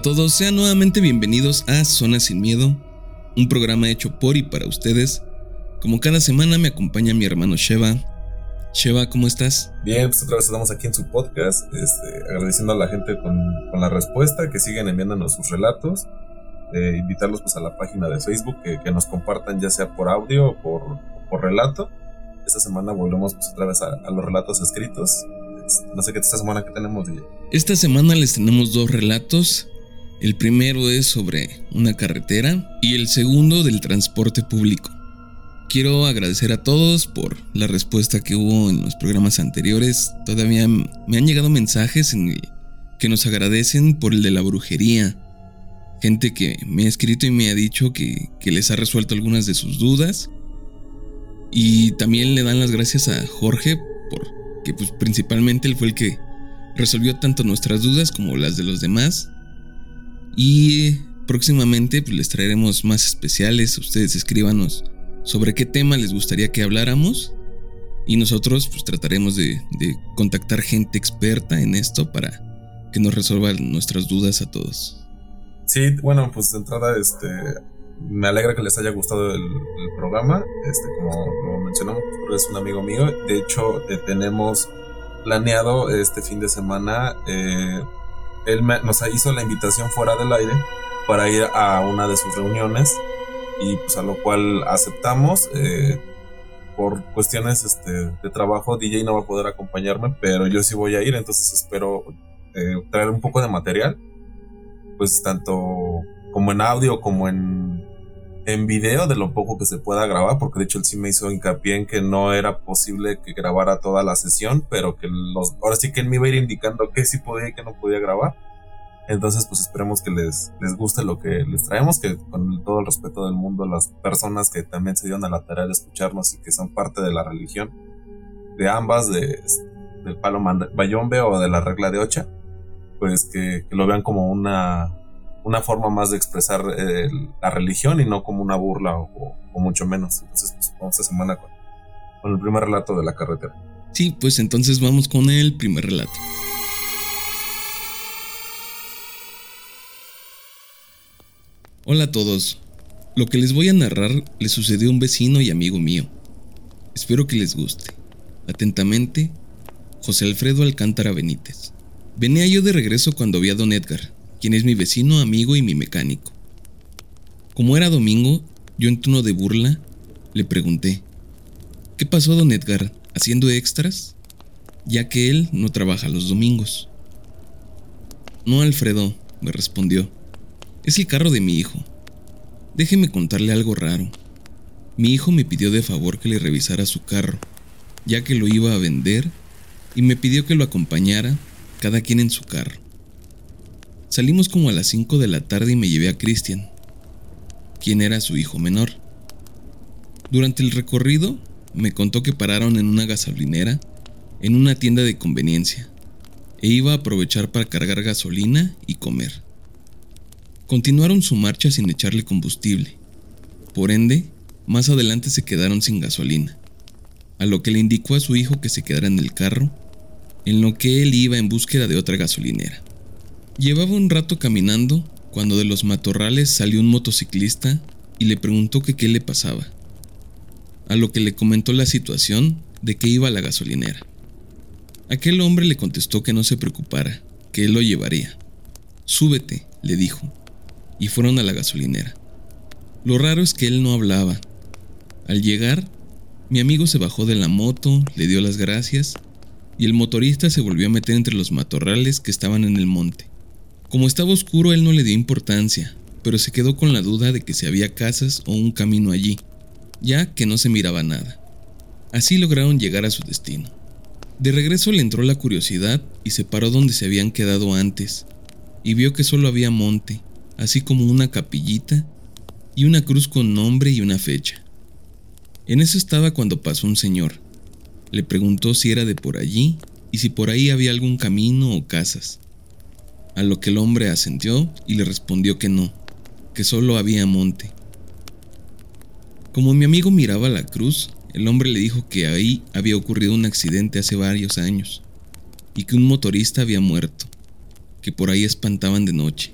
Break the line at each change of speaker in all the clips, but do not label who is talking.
A todos, sean nuevamente bienvenidos a Zona Sin Miedo, un programa hecho por y para ustedes. Como cada semana me acompaña mi hermano Sheva. Sheva, ¿cómo estás?
Bien, pues otra vez estamos aquí en su podcast, este, agradeciendo a la gente con, la respuesta, que siguen enviándonos sus relatos, eh, invitarlos pues a la página de Facebook, que, nos compartan ya sea por audio o por, por relato. Esta semana volvemos pues otra vez a, a los relatos escritos. No sé qué esta semana que tenemos.
Esta semana les tenemos dos relatos. El primero es sobre una carretera y el segundo del transporte público. Quiero agradecer a todos por la respuesta que hubo en los programas anteriores. Todavía me han llegado mensajes en que nos agradecen por el de la brujería. Gente que me ha escrito y me ha dicho que, les ha resuelto algunas de sus dudas. Y también le dan las gracias a Jorge por que pues principalmente él fue el que resolvió tanto nuestras dudas como las de los demás. Y próximamente pues, les traeremos más especiales. Ustedes escríbanos sobre qué tema les gustaría que habláramos. Y nosotros pues trataremos de, contactar gente experta en esto para que nos resuelvan nuestras dudas a todos.
Sí, bueno, pues de entrada, este, me alegra que les haya gustado el, programa. Este, como mencionamos, pues, es un amigo mío. De hecho, eh, tenemos planeado este fin de semana eh, él nos hizo la invitación fuera del aire para ir a una de sus reuniones y pues a lo cual aceptamos. Eh, por cuestiones este, de trabajo, DJ no va a poder acompañarme, pero yo sí voy a ir, entonces espero eh, traer un poco de material, pues tanto como en audio como en, en video de lo poco que se pueda grabar, porque de hecho él sí me hizo hincapié en que no era posible que grabara toda la sesión, pero que los, ahora sí que él me iba a ir indicando que sí podía y que no podía grabar. Entonces, pues esperemos que les, les guste lo que les traemos, que con todo el respeto del mundo, las personas que también se dieron a la tarea de escucharnos y que son parte de la religión, de ambas, de, del palo bayombe o de la regla de ocha, pues que, lo vean como una, una forma más de expresar eh, la religión y no como una burla o, mucho menos. Entonces, pues vamos esta semana con, con el primer relato de la carretera.
Sí, pues entonces vamos con el primer relato. Hola a todos. Lo que les voy a narrar le sucedió a un vecino y amigo mío. Espero que les guste. Atentamente, José Alfredo Alcántara Benítez. Venía yo de regreso cuando vi a don Edgar, quien es mi vecino, amigo y mi mecánico. Como era domingo, yo en tono de burla le pregunté, ¿qué pasó don Edgar haciendo extras? Ya que él no trabaja los domingos. No, Alfredo, me respondió. Es el carro de mi hijo. Déjeme contarle algo raro. Mi hijo me pidió de favor que le revisara su carro, ya que lo iba a vender, y me pidió que lo acompañara, cada quien en su carro. Salimos como a las 5 de la tarde y me llevé a Cristian, quien era su hijo menor. Durante el recorrido, me contó que pararon en una gasolinera, en una tienda de conveniencia, e iba a aprovechar para cargar gasolina y comer. Continuaron su marcha sin echarle combustible. Por ende, más adelante se quedaron sin gasolina, a lo que le indicó a su hijo que se quedara en el carro, en lo que él iba en búsqueda de otra gasolinera. Llevaba un rato caminando cuando de los matorrales salió un motociclista y le preguntó que qué le pasaba, a lo que le comentó la situación de que iba a la gasolinera. Aquel hombre le contestó que no se preocupara, que él lo llevaría. Súbete, le dijo, y fueron a la gasolinera. Lo raro es que él no hablaba. Al llegar, mi amigo se bajó de la moto, le dio las gracias y el motorista se volvió a meter entre los matorrales que estaban en el monte. Como estaba oscuro, él no le dio importancia, pero se quedó con la duda de que si había casas o un camino allí, ya que no se miraba nada. Así lograron llegar a su destino. De regreso le entró la curiosidad y se paró donde se habían quedado antes, y vio que solo había monte, así como una capillita y una cruz con nombre y una fecha. En eso estaba cuando pasó un señor. Le preguntó si era de por allí y si por ahí había algún camino o casas. A lo que el hombre asentió y le respondió que no, que solo había monte. Como mi amigo miraba la cruz, el hombre le dijo que ahí había ocurrido un accidente hace varios años y que un motorista había muerto, que por ahí espantaban de noche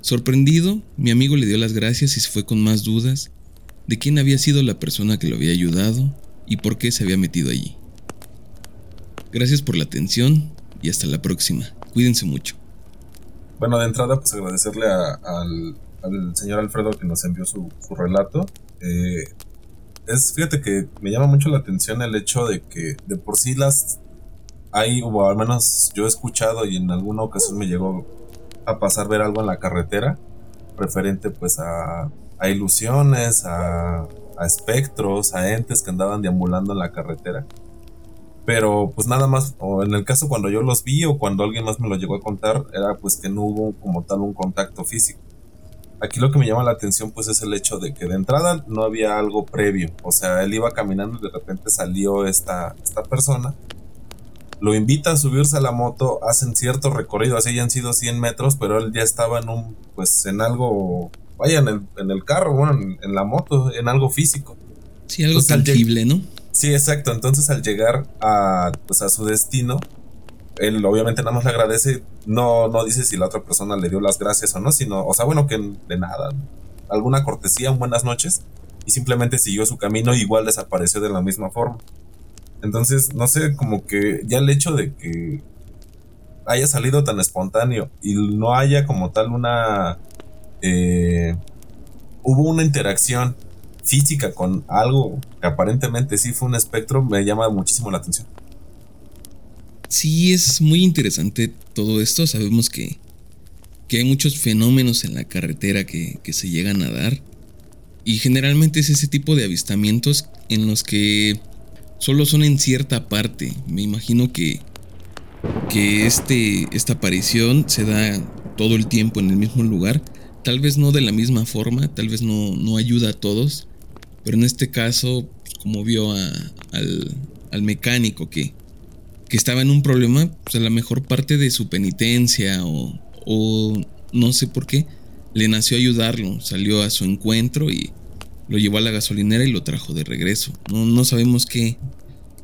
Sorprendido, mi amigo le dio las gracias y se fue con más dudas de quién había sido la persona que lo había ayudado y por qué se había metido allí. Gracias por la atención y hasta la próxima. Cuídense mucho.
Bueno, de entrada, pues agradecerle al, señor Alfredo que nos envió su, relato. Eh, es, fíjate que me llama mucho la atención el hecho de que de por sí las hay, o al menos yo he escuchado y en alguna ocasión me llegó a pasar ver algo en la carretera referente pues a, ilusiones, a, a espectros, a entes que andaban deambulando en la carretera. Pero pues nada más, o en el caso cuando yo los vi o cuando alguien más me lo llegó a contar, era pues que no hubo como tal un contacto físico. Aquí lo que me llama la atención pues es el hecho de que de entrada no había algo previo. O sea, él iba caminando y de repente salió esta, esta persona. Lo invita a subirse a la moto, hacen cierto recorrido, así hayan sido 100 metros, pero él ya estaba en un, pues en algo, vaya, en el, en el carro, bueno, en, la moto, en algo físico.
Sí, algo tangible, ¿no?
Sí, exacto. Entonces al llegar a, pues, a su destino, él obviamente nada más le agradece, no, no dice si la otra persona le dio las gracias o no, sino, o sea, bueno, que de nada, alguna cortesía, buenas noches, y simplemente siguió su camino, igual desapareció de la misma forma. Entonces, no sé, como que ya el hecho de que haya salido tan espontáneo y no haya como tal una... Eh, hubo una interacción física con algo que aparentemente sí fue un espectro, me llama muchísimo la atención.
Sí, es muy interesante todo esto. Sabemos que, que hay muchos fenómenos en la carretera que, que, se llegan a dar. Y generalmente es ese tipo de avistamientos en los que solo son en cierta parte. Me imagino que, que este, esta aparición se da todo el tiempo en el mismo lugar. Tal vez no de la misma forma, tal vez no, no ayuda a todos. Pero en este caso, como vio al, al mecánico que, que estaba en un problema, pues a la mejor parte de su penitencia o, o no sé por qué, le nació ayudarlo, salió a su encuentro y lo llevó a la gasolinera y lo trajo de regreso. No, no sabemos qué,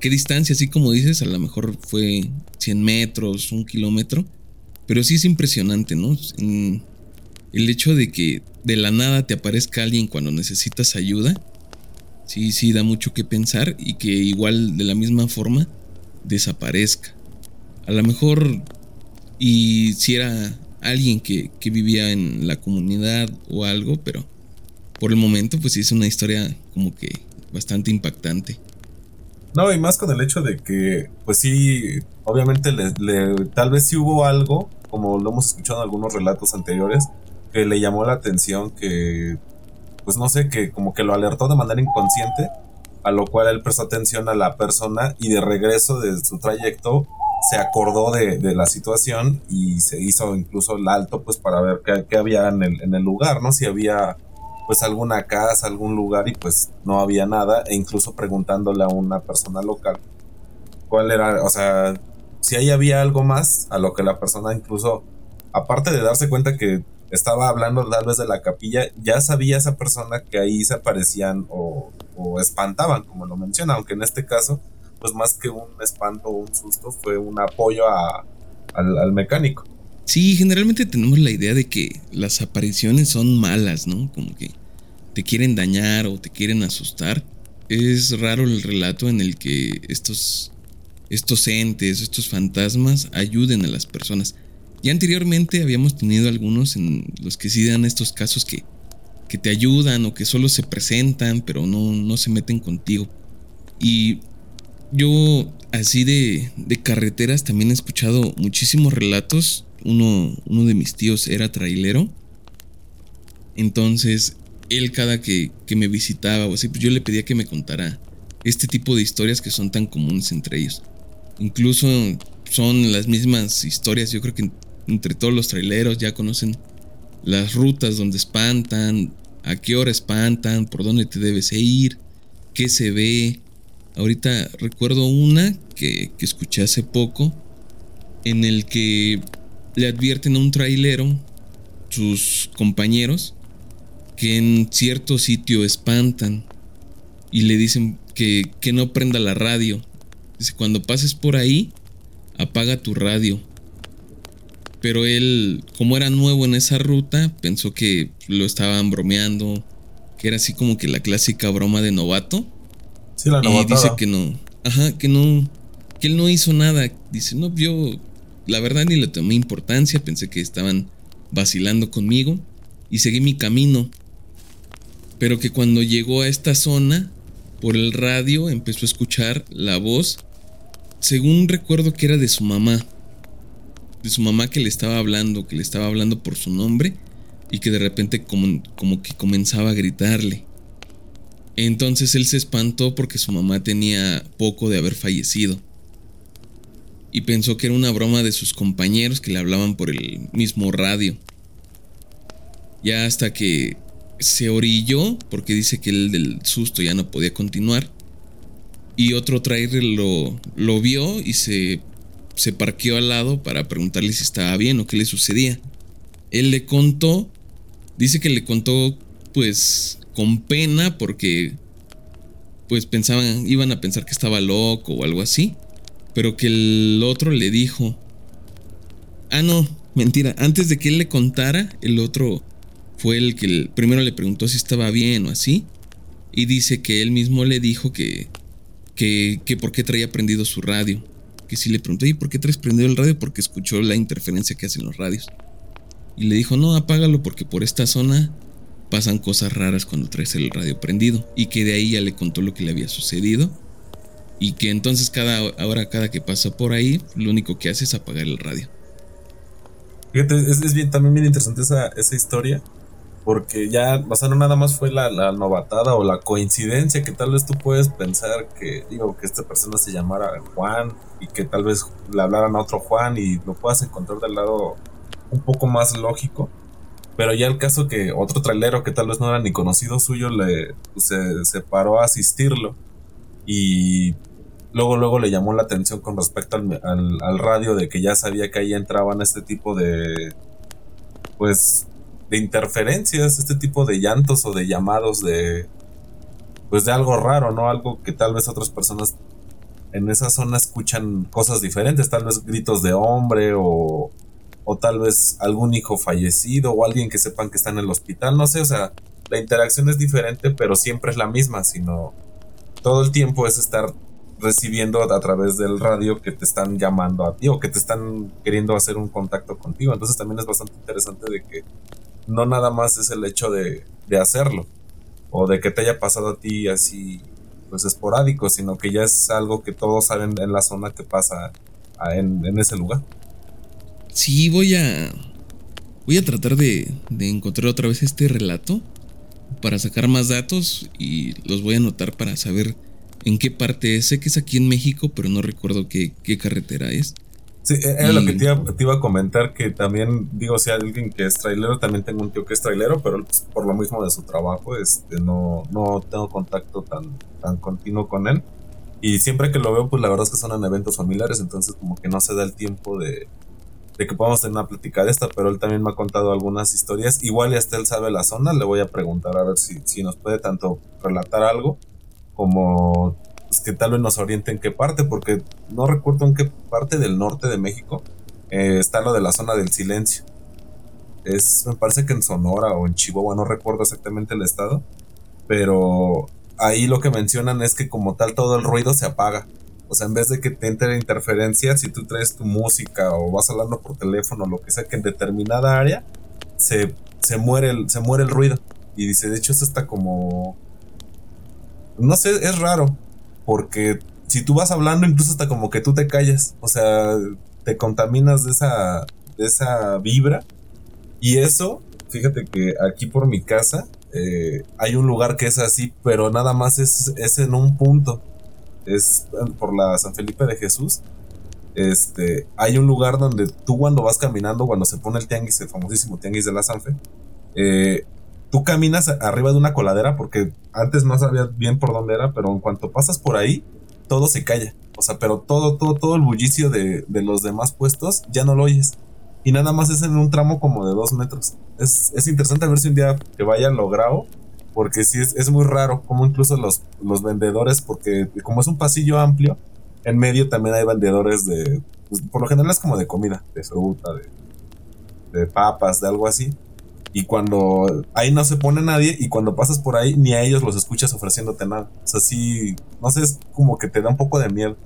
qué distancia, así como dices, a lo mejor fue 100 metros, un kilómetro, pero sí es impresionante, ¿no? el hecho de que de la nada te aparezca alguien cuando necesitas ayuda, sí, sí da mucho que pensar y que igual de la misma forma desaparezca. A lo mejor, y si era alguien que, vivía en la comunidad o algo, pero por el momento pues sí es una historia como que bastante impactante.
No, y más con el hecho de que, pues sí, obviamente tal vez sí hubo algo, como lo hemos escuchado en algunos relatos anteriores, que le llamó la atención, que, pues no sé, que como que lo alertó de manera inconsciente a lo cual él prestó atención a la persona y de regreso de su trayecto se acordó de, la situación y se hizo incluso el alto pues para ver qué, había en el, lugar, ¿no? Si había pues alguna casa, algún lugar y pues no había nada e incluso preguntándole a una persona local cuál era, o sea, si ahí había algo más a lo que la persona incluso, aparte de darse cuenta que estaba hablando tal vez de la capilla, ya sabía esa persona que ahí se aparecían o, espantaban, como lo menciona, aunque en este caso, pues más que un espanto o un susto, fue un apoyo al, mecánico.
Sí, generalmente tenemos la idea de que las apariciones son malas, ¿no? Como que te quieren dañar o te quieren asustar. Es raro el relato en el que estos, estos entes, estos fantasmas ayuden a las personas. Ya anteriormente habíamos tenido algunos en los que sí dan estos casos que, que te ayudan o que solo se presentan, pero no, no se meten contigo. Y yo así de, de, carreteras también he escuchado muchísimos relatos. Uno, uno de mis tíos era trailero. Entonces, él cada que, que, me visitaba o así, pues yo le pedía que me contara este tipo de historias que son tan comunes entre ellos. Incluso son las mismas historias, yo creo que entre todos los traileros ya conocen las rutas donde espantan, a qué hora espantan, por dónde te debes ir, qué se ve. Ahorita recuerdo una que, escuché hace poco en el que le advierten a un trailero, sus compañeros, que en cierto sitio espantan y le dicen que, que no prenda la radio. Dice, cuando pases por ahí, apaga tu radio Pero él, como era nuevo en esa ruta, pensó que lo estaban bromeando, que era así como que la clásica broma de novato.
Sí, la
Y dice que no, ajá, que no, que él no hizo nada. Dice, no, yo la verdad ni le tomé importancia, pensé que estaban vacilando conmigo y seguí mi camino. Pero que cuando llegó a esta zona, por el radio empezó a escuchar la voz, según recuerdo que era de su mamá, de su mamá que le estaba hablando, que le estaba hablando por su nombre y que de repente como, como que comenzaba a gritarle. Entonces él se espantó porque su mamá tenía poco de haber fallecido. Y pensó que era una broma de sus compañeros que le hablaban por el mismo radio. Ya hasta que se orilló, porque dice que él del susto ya no podía continuar. Y otro trailer lo, lo vio y se, se parqueó al lado para preguntarle si estaba bien o qué le sucedía. Él le contó, dice que le contó pues con pena porque pues pensaban, iban a pensar que estaba loco o algo así, pero que el otro le dijo, ah no, mentira, antes de que él le contara, el otro fue el que primero le preguntó si estaba bien o así, y dice que él mismo le dijo que, que, que por qué traía prendido su radio, que si le preguntó, ¿y por qué traes prendido el radio? Porque escuchó la interferencia que hacen los radios. Y le dijo, no, apágalo porque por esta zona pasan cosas raras cuando traes el radio prendido. Y que de ahí ya le contó lo que le había sucedido. Y que entonces cada ahora cada que pasa por ahí, lo único que hace es apagar el radio.
Fíjate, es, bien, también bien interesante esa, esa historia. Porque ya, o sea, no nada más fue la, la, novatada o la coincidencia que tal vez tú puedes pensar que, digo, que esta persona se llamara Juan y que tal vez le hablaran a otro Juan y lo puedas encontrar del lado un poco más lógico. Pero ya el caso que otro trailero que tal vez no era ni conocido suyo le se, se paró a asistirlo y luego luego le llamó la atención con respecto al, al, al, radio de que ya sabía que ahí entraban este tipo de pues de interferencias, este tipo de llantos o de llamados de pues de algo raro, ¿no? Algo que tal vez otras personas en esa zona escuchan cosas diferentes, tal vez gritos de hombre o o tal vez algún hijo fallecido o alguien que sepan que está en el hospital, no sé, o sea, la interacción es diferente, pero siempre es la misma, sino todo el tiempo es estar recibiendo a través del radio que te están llamando a ti o que te están queriendo hacer un contacto contigo. Entonces también es bastante interesante de que no nada más es el hecho de, de hacerlo o de que te haya pasado a ti así pues esporádico, sino que ya es algo que todos saben en la zona que pasa en, en ese lugar.
Sí, voy a. Voy a tratar de, de, encontrar otra vez este relato para sacar más datos y los voy a anotar para saber en qué parte es. Sé que es aquí en México, pero no recuerdo qué, qué carretera es.
Sí, era y... lo que te iba, te iba, a comentar, que también, digo, si hay alguien que es trailero, también tengo un tío que es trailero, pero pues, por lo mismo de su trabajo, este, no, no tengo contacto tan, tan continuo con él. Y siempre que lo veo, pues la verdad es que son en eventos familiares, entonces como que no se da el tiempo de, de que podamos tener una plática de esta, pero él también me ha contado algunas historias. Igual y hasta él sabe la zona, le voy a preguntar a ver si, si nos puede tanto relatar algo como pues, que tal vez nos oriente en qué parte, porque no recuerdo en qué parte del norte de México eh, está lo de la zona del silencio. Es, me parece que en Sonora o en Chihuahua, no recuerdo exactamente el estado, pero ahí lo que mencionan es que como tal todo el ruido se apaga. Sea, en vez de que te entre interferencia, si tú traes tu música o vas hablando por teléfono, lo que sea, que en determinada área se, se, muere, el, se muere el ruido. Y dice, de hecho, eso está como... No sé, es raro. Porque si tú vas hablando, incluso hasta como que tú te callas. O sea, te contaminas de esa, de esa vibra. Y eso, fíjate que aquí por mi casa eh, hay un lugar que es así, pero nada más es, es en un punto es por la San Felipe de Jesús. Este, hay un lugar donde tú cuando vas caminando, cuando se pone el tianguis, el famosísimo tianguis de la Sanfe, eh, tú caminas arriba de una coladera porque antes no sabías bien por dónde era, pero en cuanto pasas por ahí, todo se calla. O sea, pero todo, todo, todo el bullicio de, de los demás puestos ya no lo oyes. Y nada más es en un tramo como de dos metros. Es, es interesante ver si un día que vaya logrado porque sí es, es muy raro como incluso los, los vendedores, porque como es un pasillo amplio, en medio también hay vendedores de, pues, por lo general es como de comida, de fruta, de, papas, de algo así. Y cuando ahí no se pone nadie y cuando pasas por ahí ni a ellos los escuchas ofreciéndote nada. O sea, sí, no sé, es como que te da un poco de miedo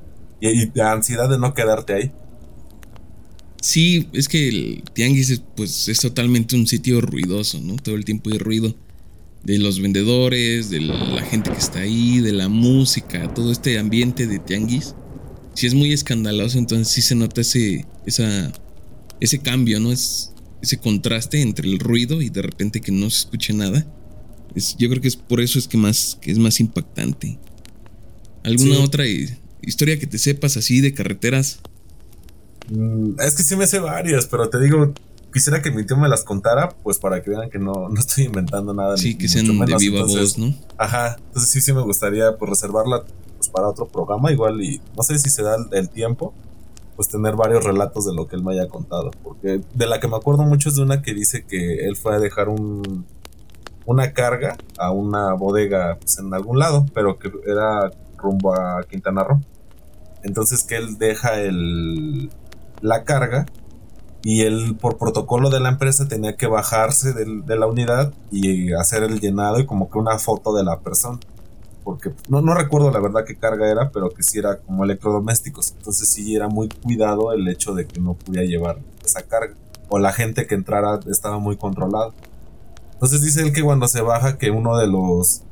y, y de ansiedad de no quedarte ahí.
Sí, es que el tianguis es, pues, es totalmente un sitio ruidoso, ¿no? Todo el tiempo hay ruido. De los vendedores, de la gente que está ahí, de la música, todo este ambiente de tianguis. Si es muy escandaloso, entonces sí se nota ese, esa, ese cambio, ¿no? Es ese contraste entre el ruido y de repente que no se escuche nada. Es, yo creo que es por eso es que, más, que es más impactante. ¿Alguna otra historia que te sepas así de carreteras?
Mm, es que sí me sé varias, pero te digo, quisiera que mi tío me las contara, pues para que vean que no, no estoy inventando nada.
Sí, que sean de viva voz, ¿no?
Ajá, entonces sí, sí me gustaría pues reservarla pues, para otro programa, igual y no sé si se da el, tiempo, pues tener varios relatos de lo que él me haya contado, porque de la que me acuerdo mucho es de una que dice que él fue a dejar un una carga a una bodega pues, en algún lado, pero que era rumbo a Quintana Roo. Entonces que él deja el, la carga y él por protocolo de la empresa tenía que bajarse de, la unidad y hacer el llenado y como que una foto de la persona. Porque no, no recuerdo la verdad qué carga era, pero que sí era como electrodomésticos. Entonces sí era muy cuidado el hecho de que no pudiera llevar esa carga. O la gente que entrara estaba muy controlada. Entonces dice él que cuando se baja que uno de los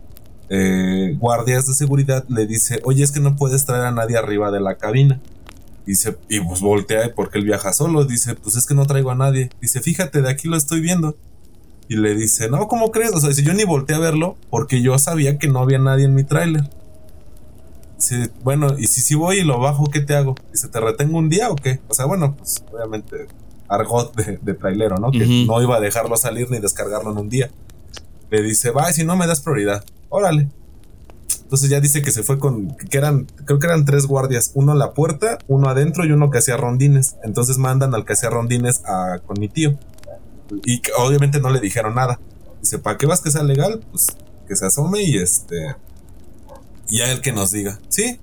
eh, guardias de seguridad le dice, oye es que no puedes traer a nadie arriba de la cabina. Dice, y pues voltea porque él viaja solo. Dice, pues es que no traigo a nadie. Dice, fíjate, de aquí lo estoy viendo. Y le dice, no, ¿cómo crees? O sea, dice, yo ni volteé a verlo porque yo sabía que no había nadie en mi tráiler. Dice, bueno, y si, si voy y lo bajo, ¿qué te hago? Dice, ¿te retengo un día o qué? O sea, bueno, pues obviamente argot de, de trailero, ¿no? Que no iba a dejarlo salir ni descargarlo en un día. Le dice, va, si no me das prioridad, órale. Entonces ya dice que se fue con, que eran, creo que eran tres guardias, uno a la puerta, uno adentro y uno que hacía rondines. Entonces mandan al que hacía rondines a, con mi tío. Y obviamente no le dijeron nada. Dice, ¿para qué vas que sea legal? Pues que se asome y este... Y ya el que nos diga, sí.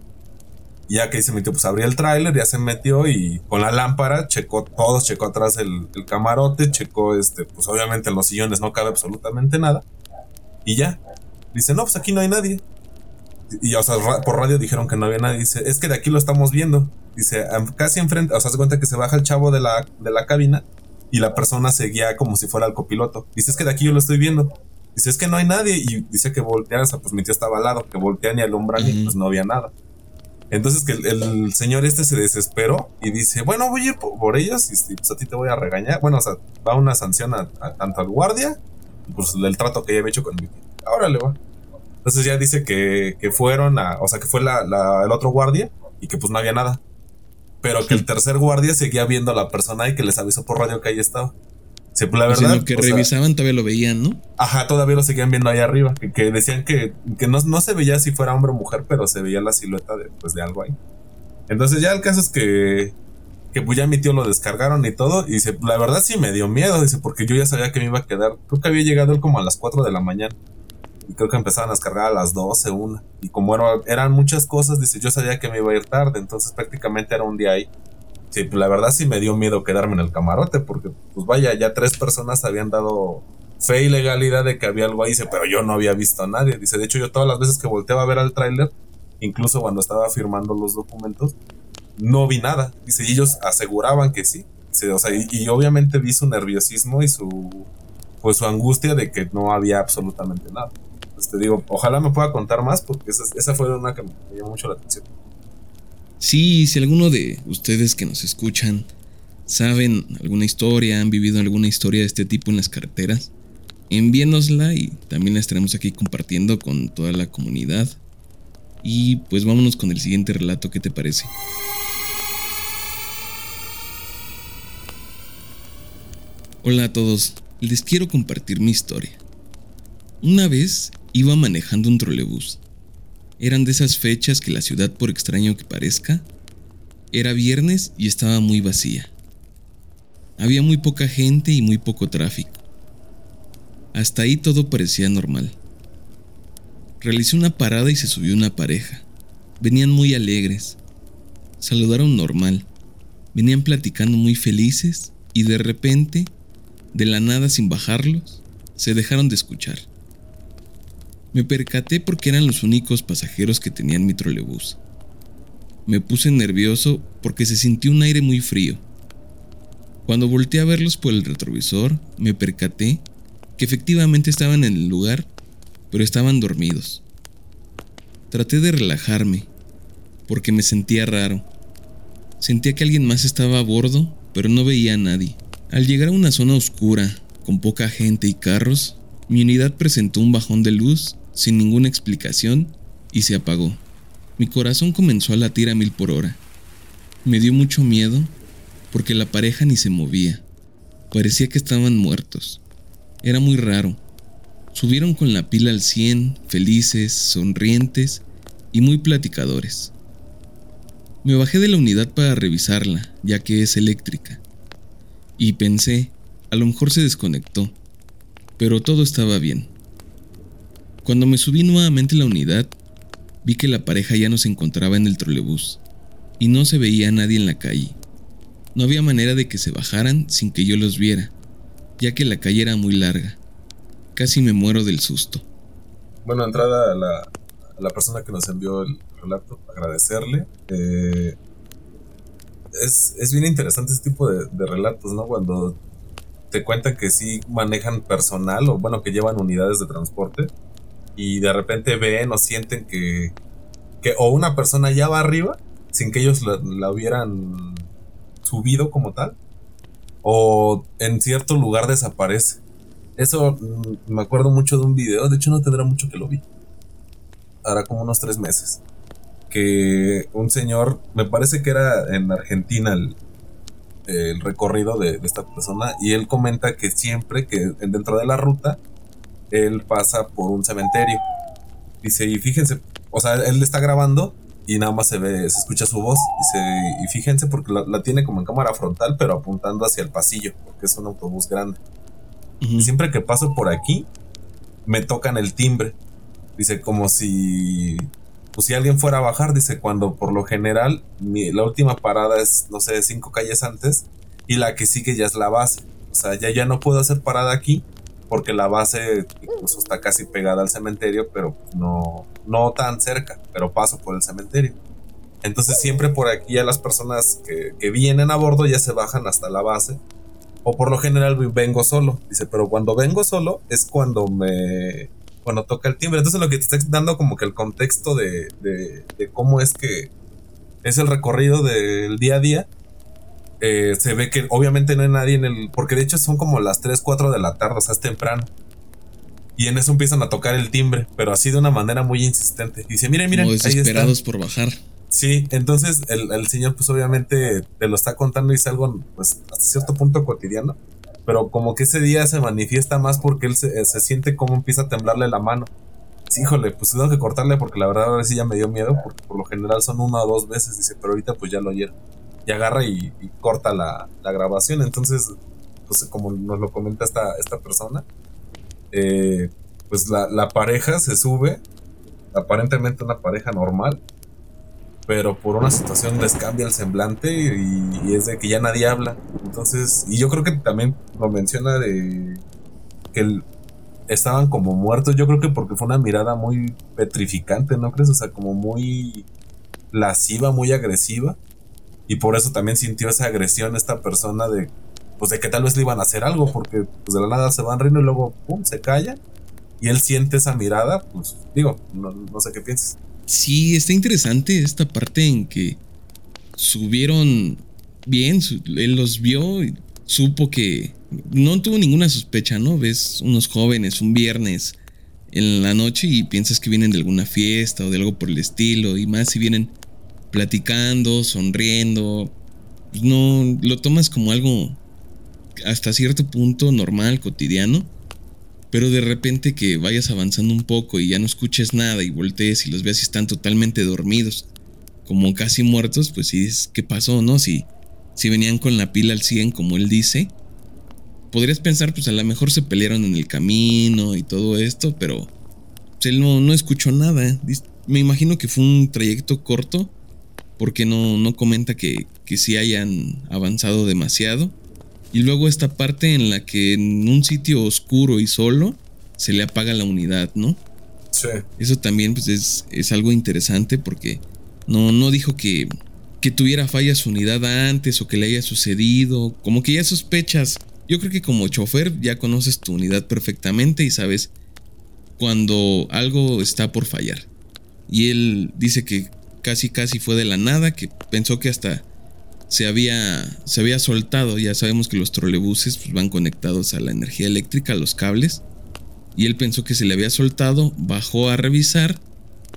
Y ya que dice mi tío, pues abrió el tráiler, ya se metió y con la lámpara checó todos, checó atrás el, el camarote, checó este, pues obviamente en los sillones no cabe absolutamente nada. Y ya. Dice, no, pues aquí no hay nadie. Y, o sea, por radio dijeron que no había nadie. Dice, es que de aquí lo estamos viendo. Dice, casi enfrente, o sea, se cuenta que se baja el chavo de la, de la cabina y la persona seguía como si fuera el copiloto. Dice, es que de aquí yo lo estoy viendo. Dice, es que no hay nadie. Y dice que voltea, o sea, pues mi tío estaba al lado, que voltean y alumbran y pues no había nada. Entonces que el, señor este se desesperó y dice, bueno, voy a ir por, ellos y pues a ti te voy a regañar. Bueno, o sea, va una sanción a, tanto al guardia, pues el trato que ya había hecho con mi tío. Ahora le va. Entonces ya dice que, que fueron a, o sea, que fue la, la, el otro guardia y que pues no había nada. Pero que el tercer guardia seguía viendo a la persona y que les avisó por radio que ahí estaba. Sí, pues la verdad.
lo que revisaban todavía lo veían, ¿no?
Ajá, todavía lo seguían viendo ahí arriba. Que, que decían que, que no, no, se veía si fuera hombre o mujer, pero se veía la silueta de, pues, de algo ahí. Entonces ya el caso es que, que pues ya mi tío lo descargaron y todo. Y dice, la verdad sí me dio miedo, dice, porque yo ya sabía que me iba a quedar. Creo que había llegado él como a las 4 de la mañana creo que empezaban a descargar a las 12, una. Y como eran muchas cosas, dice, yo sabía que me iba a ir tarde, entonces prácticamente era un día ahí. Sí, pues la verdad sí me dio miedo quedarme en el camarote, porque pues vaya, ya tres personas habían dado fe y legalidad de que había algo ahí, dice, pero yo no había visto a nadie. Dice, de hecho yo todas las veces que volteaba a ver al tráiler, incluso cuando estaba firmando los documentos, no vi nada. Dice, y ellos aseguraban que sí. o sea, y, y, obviamente vi su nerviosismo y su pues su angustia de que no había absolutamente nada. Pues, te digo, ojalá me pueda contar más porque esa, fue una que me llamó mucho la atención.
Sí, si alguno de ustedes que nos escuchan saben alguna historia, han vivido alguna historia de este tipo en las carreteras, envíenosla y también la estaremos aquí compartiendo con toda la comunidad. Y pues vámonos con el siguiente relato, ¿qué te parece? Hola a todos, les quiero compartir mi historia. Una vez Iba manejando un trolebús. Eran de esas fechas que la ciudad, por extraño que parezca, era viernes y estaba muy vacía. Había muy poca gente y muy poco tráfico. Hasta ahí todo parecía normal. Realicé una parada y se subió una pareja. Venían muy alegres. Saludaron normal. Venían platicando muy felices y de repente de la nada sin bajarlos, se dejaron de escuchar. Me percaté porque eran los únicos pasajeros que tenían mi trolebús. Me puse nervioso porque se sintió un aire muy frío. Cuando volteé a verlos por el retrovisor, me percaté que efectivamente estaban en el lugar, pero estaban dormidos. Traté de relajarme, porque me sentía raro. Sentía que alguien más estaba a bordo, pero no veía a nadie. Al llegar a una zona oscura, con poca gente y carros, mi unidad presentó un bajón de luz sin ninguna explicación y se apagó. Mi corazón comenzó a latir a mil por hora. Me dio mucho miedo porque la pareja ni se movía. Parecía que estaban muertos. Era muy raro. Subieron con la pila al 100, felices, sonrientes y muy platicadores. Me bajé de la unidad para revisarla, ya que es eléctrica. Y pensé, a lo mejor se desconectó, pero todo estaba bien. Cuando me subí nuevamente a la unidad, vi que la pareja ya no se encontraba en el trolebús y no se veía a nadie en la calle. No había manera de que se bajaran sin que yo los viera, ya que la calle era muy larga. Casi me muero del susto.
Bueno, entrada a la, la persona que nos envió el relato, agradecerle. Eh, es, es, bien interesante este tipo de, de, relatos, ¿no? Cuando te cuentan que sí manejan personal o bueno, que llevan unidades de transporte y de repente ven o sienten que, que o una persona ya va arriba sin que ellos la, hubieran subido como tal o en cierto lugar desaparece. Eso mm, me acuerdo mucho de un video, de hecho no tendrá mucho que lo vi. Hará como unos tres meses que un señor, me parece que era en Argentina el, el recorrido de, de, esta persona, y él comenta que siempre que dentro de la ruta, él pasa por un cementerio. Dice, y fíjense, o sea, él está grabando y nada más se ve, se escucha su voz. Dice, y fíjense porque la, la tiene como en cámara frontal, pero apuntando hacia el pasillo, porque es un autobús grande. Uh -huh. Siempre que paso por aquí, me tocan el timbre. Dice, como si pues si alguien fuera a bajar, dice, cuando por lo general mi, la última parada es, no sé, cinco calles antes y la que sigue ya es la base. O sea, ya, ya no puedo hacer parada aquí porque la base incluso está casi pegada al cementerio, pero no, no tan cerca, pero paso por el cementerio. Entonces siempre por aquí a las personas que, que vienen a bordo ya se bajan hasta la base. O por lo general vengo solo. Dice, pero cuando vengo solo es cuando me, cuando toca el timbre. Entonces lo que te está dando como que el contexto de, de, de cómo es que es el recorrido del día a día. Eh, se ve que obviamente no hay nadie en el... Porque de hecho son como las 3, 4 de la tarde, o sea, es temprano. Y en eso empiezan a tocar el timbre, pero así de una manera muy insistente. Y dice, miren, miren.
Como desesperados por bajar.
Sí, entonces el, el, señor pues obviamente te lo está contando y es algo pues hasta cierto punto cotidiano pero como que ese día se manifiesta más porque él se, se, siente como empieza a temblarle la mano. Sí, híjole, pues tengo que cortarle porque la verdad ahora sí ya me dio miedo, porque por lo general son una o dos veces, dice, pero ahorita pues ya lo oyeron. Y agarra y, corta la, la, grabación. Entonces, pues como nos lo comenta esta, esta persona, eh, pues la, la pareja se sube, aparentemente una pareja normal, pero por una situación les cambia el semblante y, es de que ya nadie habla. Entonces, y yo creo que también lo menciona de que estaban como muertos, yo creo que porque fue una mirada muy petrificante, ¿no crees? O sea, como muy lasciva, muy agresiva. Y por eso también sintió esa agresión esta persona de, pues de que tal vez le iban a hacer algo, porque pues de la nada se van riendo y luego, pum, se calla. Y él siente esa mirada, pues digo, no, no sé qué piensas.
Sí, está interesante esta parte en que subieron bien, él los vio y supo que no tuvo ninguna sospecha, ¿no? Ves unos jóvenes un viernes en la noche y piensas que vienen de alguna fiesta o de algo por el estilo y más si vienen platicando, sonriendo, no lo tomas como algo hasta cierto punto normal, cotidiano pero de repente que vayas avanzando un poco y ya no escuches nada y voltees y los veas y están totalmente dormidos, como casi muertos, pues sí, ¿qué pasó, no? Si, si venían con la pila al 100, como él dice, podrías pensar, pues a lo mejor se pelearon en el camino y todo esto, pero pues, él no, no escuchó nada. Me imagino que fue un trayecto corto, porque no, no comenta que, que sí hayan avanzado demasiado. Y luego esta parte en la que en un sitio oscuro y solo se le apaga la unidad, ¿no?
Sí.
Eso también pues, es, es algo interesante porque no, no dijo que, que tuviera falla su unidad antes o que le haya sucedido. Como que ya sospechas. Yo creo que como chofer ya conoces tu unidad perfectamente y sabes cuando algo está por fallar. Y él dice que casi casi fue de la nada, que pensó que hasta se había, se había soltado. Ya sabemos que los trolebuses pues, van conectados a la energía eléctrica, a los cables. Y él pensó que se le había soltado, bajó a revisar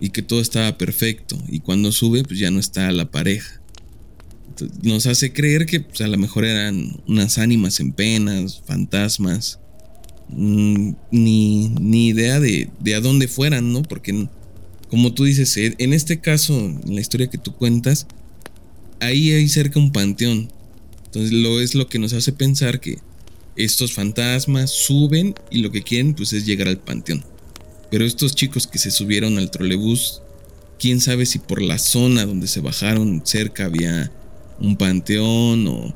y que todo estaba perfecto. Y cuando sube, pues ya no está la pareja. nos hace creer que pues, a lo mejor eran unas ánimas en penas, fantasmas. Mm, ni, ni, idea de, de, a dónde fueran, ¿no? Porque, como tú dices, en este caso, en la historia que tú cuentas, ahí hay cerca un panteón. Entonces, lo es lo que nos hace pensar que estos fantasmas suben y lo que quieren, pues, es llegar al panteón. Pero estos chicos que se subieron al trolebús, quién sabe si por la zona donde se bajaron cerca había un panteón o,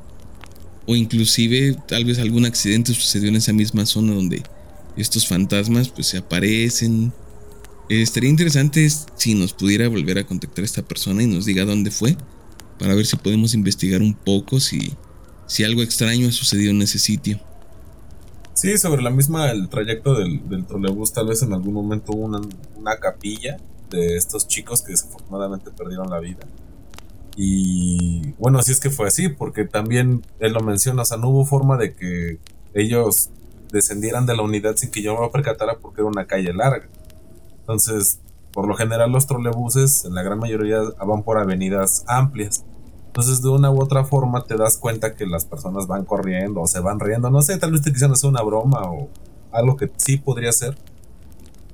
o inclusive tal vez algún accidente sucedió en esa misma zona donde estos fantasmas pues se aparecen. Estaría interesante si nos pudiera volver a contactar a esta persona y nos diga dónde fue para ver si podemos investigar un poco si, si algo extraño ha sucedido en ese sitio.
Sí, sobre la misma, el trayecto del, del trolebús, tal vez en algún momento hubo una, una capilla de estos chicos que desafortunadamente perdieron la vida. Y bueno, así es que fue así, porque también él lo menciona, o sea, no hubo forma de que ellos descendieran de la unidad sin que yo me percatara porque era una calle larga. Entonces, por lo general los trolebuses, en la gran mayoría, van por avenidas amplias. Entonces, de una u otra forma, te das cuenta que las personas van corriendo o se van riendo. No sé, tal vez te quisieron hacer una broma o algo que sí podría ser.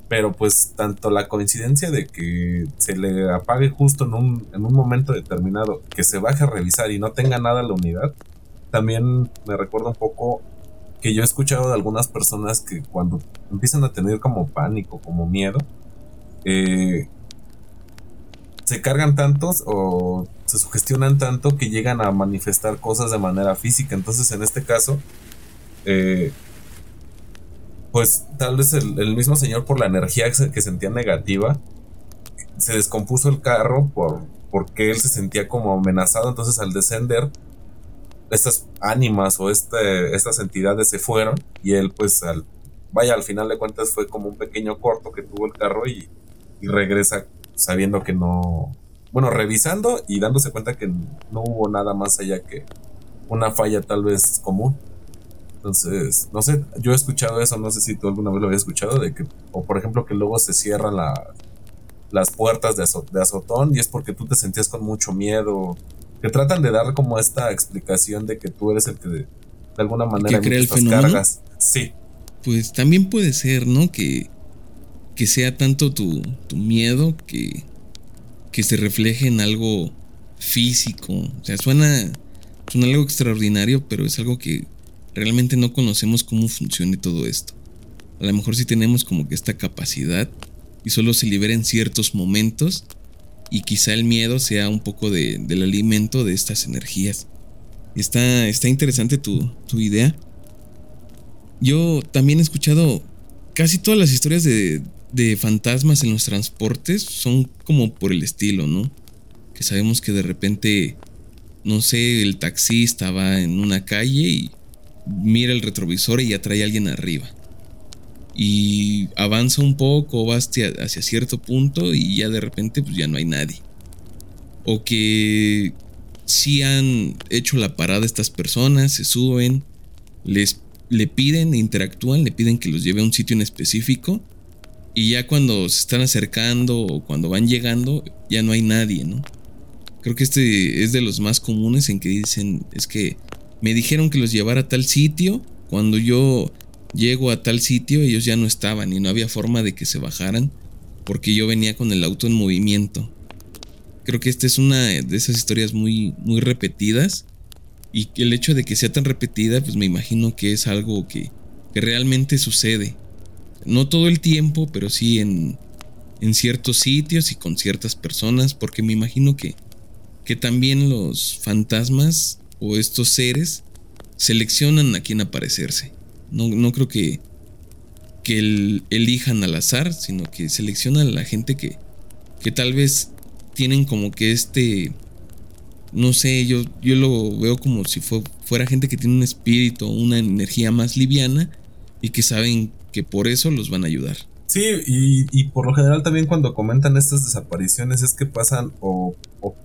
Pero pues tanto la coincidencia de que se le apague justo en un, en un momento determinado, que se baje a revisar y no tenga nada la unidad, también me recuerda un poco que yo he escuchado de algunas personas que cuando empiezan a tener como pánico, como miedo, eh, se cargan tantos o se sugestionan tanto que llegan a manifestar cosas de manera física. Entonces, en este caso, eh, pues tal vez el, mismo señor por la energía que sentía negativa, se descompuso el carro por, porque él se sentía como amenazado. Entonces, al descender, estas ánimas o este, estas entidades se fueron y él, pues, al, vaya, al final de cuentas fue como un pequeño corto que tuvo el carro y, regresa sabiendo que no, bueno, revisando y dándose cuenta que no hubo nada más allá que una falla tal vez común. Entonces, no sé, yo he escuchado eso, no sé si tú alguna vez lo habías escuchado, de que, o por ejemplo, que luego se cierran las puertas de, azotón y es porque tú te sentías con mucho miedo, que tratan de dar como esta explicación de que tú eres el que de, alguna manera
crea el
cargas. Sí.
Pues también puede ser, ¿no? Que que sea tanto tu, miedo que, que se refleje en algo físico. O sea, suena, suena algo extraordinario, pero es algo que realmente no conocemos cómo funciona todo esto. A lo mejor sí tenemos como que esta capacidad y solo se libera en ciertos momentos y quizá el miedo sea un poco de, del alimento de estas energías. Está, está interesante tu, tu idea. Yo también he escuchado casi todas las historias de, de fantasmas en los transportes son como por el estilo, ¿no? Que sabemos que de repente, no sé, el taxista va en una calle y mira el retrovisor y ya trae a alguien arriba. Y avanza un poco, va hacia, hacia cierto punto y ya de repente pues ya no hay nadie. O que si han hecho la parada estas personas, se suben, les le piden, interactúan, le piden que los lleve a un sitio en específico y ya cuando se están acercando o cuando van llegando, ya no hay nadie, ¿no? Creo que este es de los más comunes en que dicen, es que me dijeron que los llevara a tal sitio, cuando yo llego a tal sitio ellos ya no estaban y no había forma de que se bajaran porque yo venía con el auto en movimiento. Creo que esta es una de esas historias muy, muy repetidas y el hecho de que sea tan repetida, pues me imagino que es algo que, que realmente sucede no todo el tiempo, pero sí en, en ciertos sitios y con ciertas personas, porque me imagino que, que también los fantasmas o estos seres seleccionan a quién aparecerse. No, no creo que, que elijan al azar, sino que seleccionan a la gente que, que tal vez tienen como que este, no sé, yo, yo lo veo como si fuera gente que tiene un espíritu, una energía más liviana y que saben que por eso los van a ayudar.
Sí, y, por lo general también cuando comentan estas desapariciones es que pasan, o,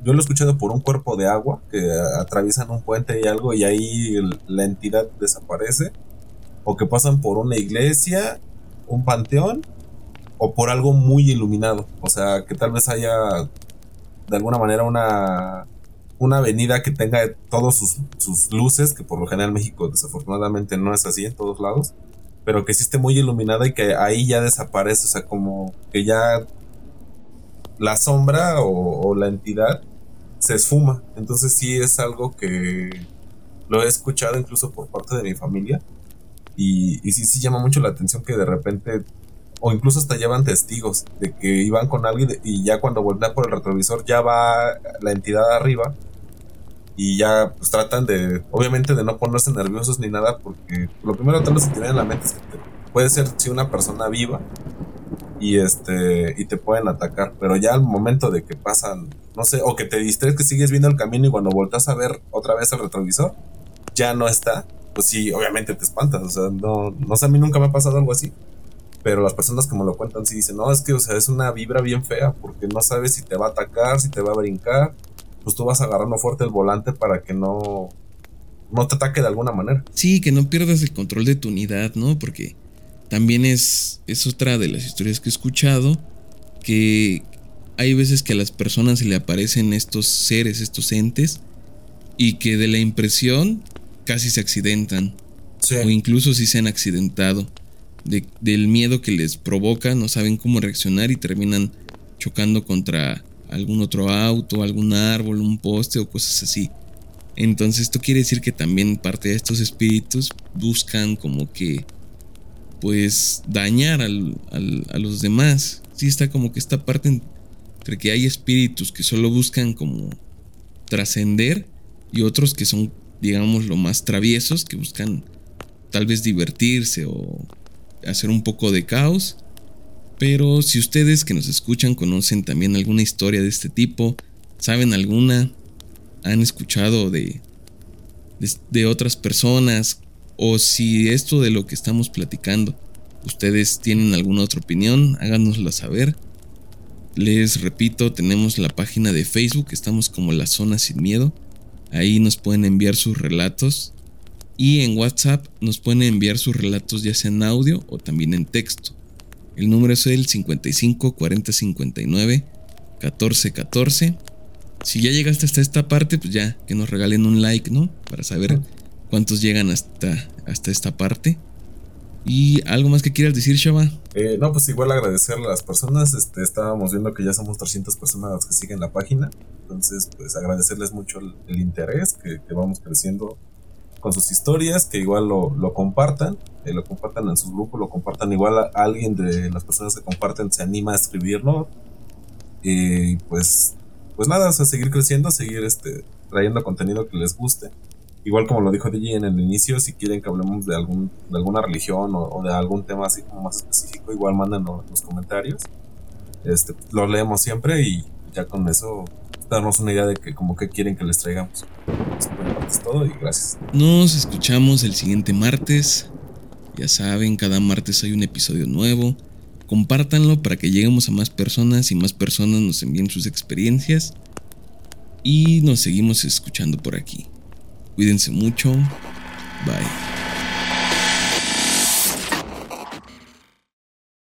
yo lo he escuchado por un cuerpo de agua, que atraviesan un puente y algo y ahí la entidad desaparece, o que pasan por una iglesia, un panteón, o por algo muy iluminado, o sea, que tal vez haya de alguna manera una, una avenida que tenga todos sus, sus luces, que por lo general en México desafortunadamente no es así en todos lados pero que sí esté muy iluminada y que ahí ya desaparece, o sea, como que ya la sombra o, la entidad se esfuma. Entonces sí es algo que lo he escuchado incluso por parte de mi familia y, sí, sí llama mucho la atención que de repente, o incluso hasta llevan testigos de que iban con alguien y ya cuando voltean por el retrovisor ya va la entidad arriba y ya pues tratan de, obviamente de no ponerse nerviosos ni nada, porque lo primero que se tiene en la mente es que puede ser si una persona viva y este y te pueden atacar, pero ya al momento de que pasan, no sé, o que te distraes que sigues viendo el camino y cuando voltas a ver otra vez el retrovisor, ya no está, pues sí, obviamente te espantas, o sea, no, no sé, a mí nunca me ha pasado algo así. Pero las personas que me lo cuentan sí dicen, no, es que, o sea, es una vibra bien fea porque no sabes si te va a atacar, si te va a brincar, pues tú vas agarrando fuerte el volante para que no, no te ataque de alguna manera.
Sí, que no pierdas el control de tu unidad, ¿no? Porque también es, es otra de las historias que he escuchado, que hay veces que a las personas se le aparecen estos seres, estos entes, y que de la impresión casi se accidentan. O incluso si se han accidentado. del miedo que les provoca, no saben cómo reaccionar y terminan chocando contra algún otro auto, algún árbol, un poste o cosas así. Entonces esto quiere decir que también parte de estos espíritus buscan como que pues dañar a los demás. Sí está como que esta parte entre que hay espíritus que solo buscan como trascender y otros que son digamos lo más traviesos que buscan tal vez divertirse o hacer un poco de caos pero si ustedes que nos escuchan conocen también alguna historia de este tipo, saben alguna, han escuchado de, de, otras personas, o si esto de lo que estamos platicando, ustedes tienen alguna otra opinión, háganosla saber. Les repito, tenemos la página de Facebook, estamos como La Zona Sin Miedo. Ahí nos pueden enviar sus relatos. Y en WhatsApp nos pueden enviar sus relatos ya sea en audio o también en texto. El número es el 55 40 59 14 14. Si ya llegaste hasta esta parte, pues ya, que nos regalen un like, ¿no? Para saber cuántos llegan hasta, hasta esta parte. ¿Y algo más que quieras decir, Shaba?
Eh, no, pues igual agradecerle a las personas. Este, estábamos viendo que ya somos 300 personas que siguen la página. Entonces, pues agradecerles mucho el, interés, que, que, vamos creciendo con sus historias, que igual lo, lo compartan, eh, lo compartan en su grupo, lo compartan igual a alguien de las personas que comparten se anima a escribirlo. Y pues, pues nada, o sea, seguir creciendo, seguir este, trayendo contenido que les guste. Igual como lo dijo DJ en el inicio, si quieren que hablemos de algún de alguna religión o, de algún tema así como más específico, igual mándanos los comentarios. Este, los leemos siempre y ya con eso darnos una idea de que como que quieren que les traigamos. Es todo y gracias.
Nos escuchamos el siguiente martes. Ya saben, cada martes hay un episodio nuevo. Compártanlo para que lleguemos a más personas y más personas nos envíen sus experiencias. Y nos seguimos escuchando por aquí. Cuídense mucho. Bye.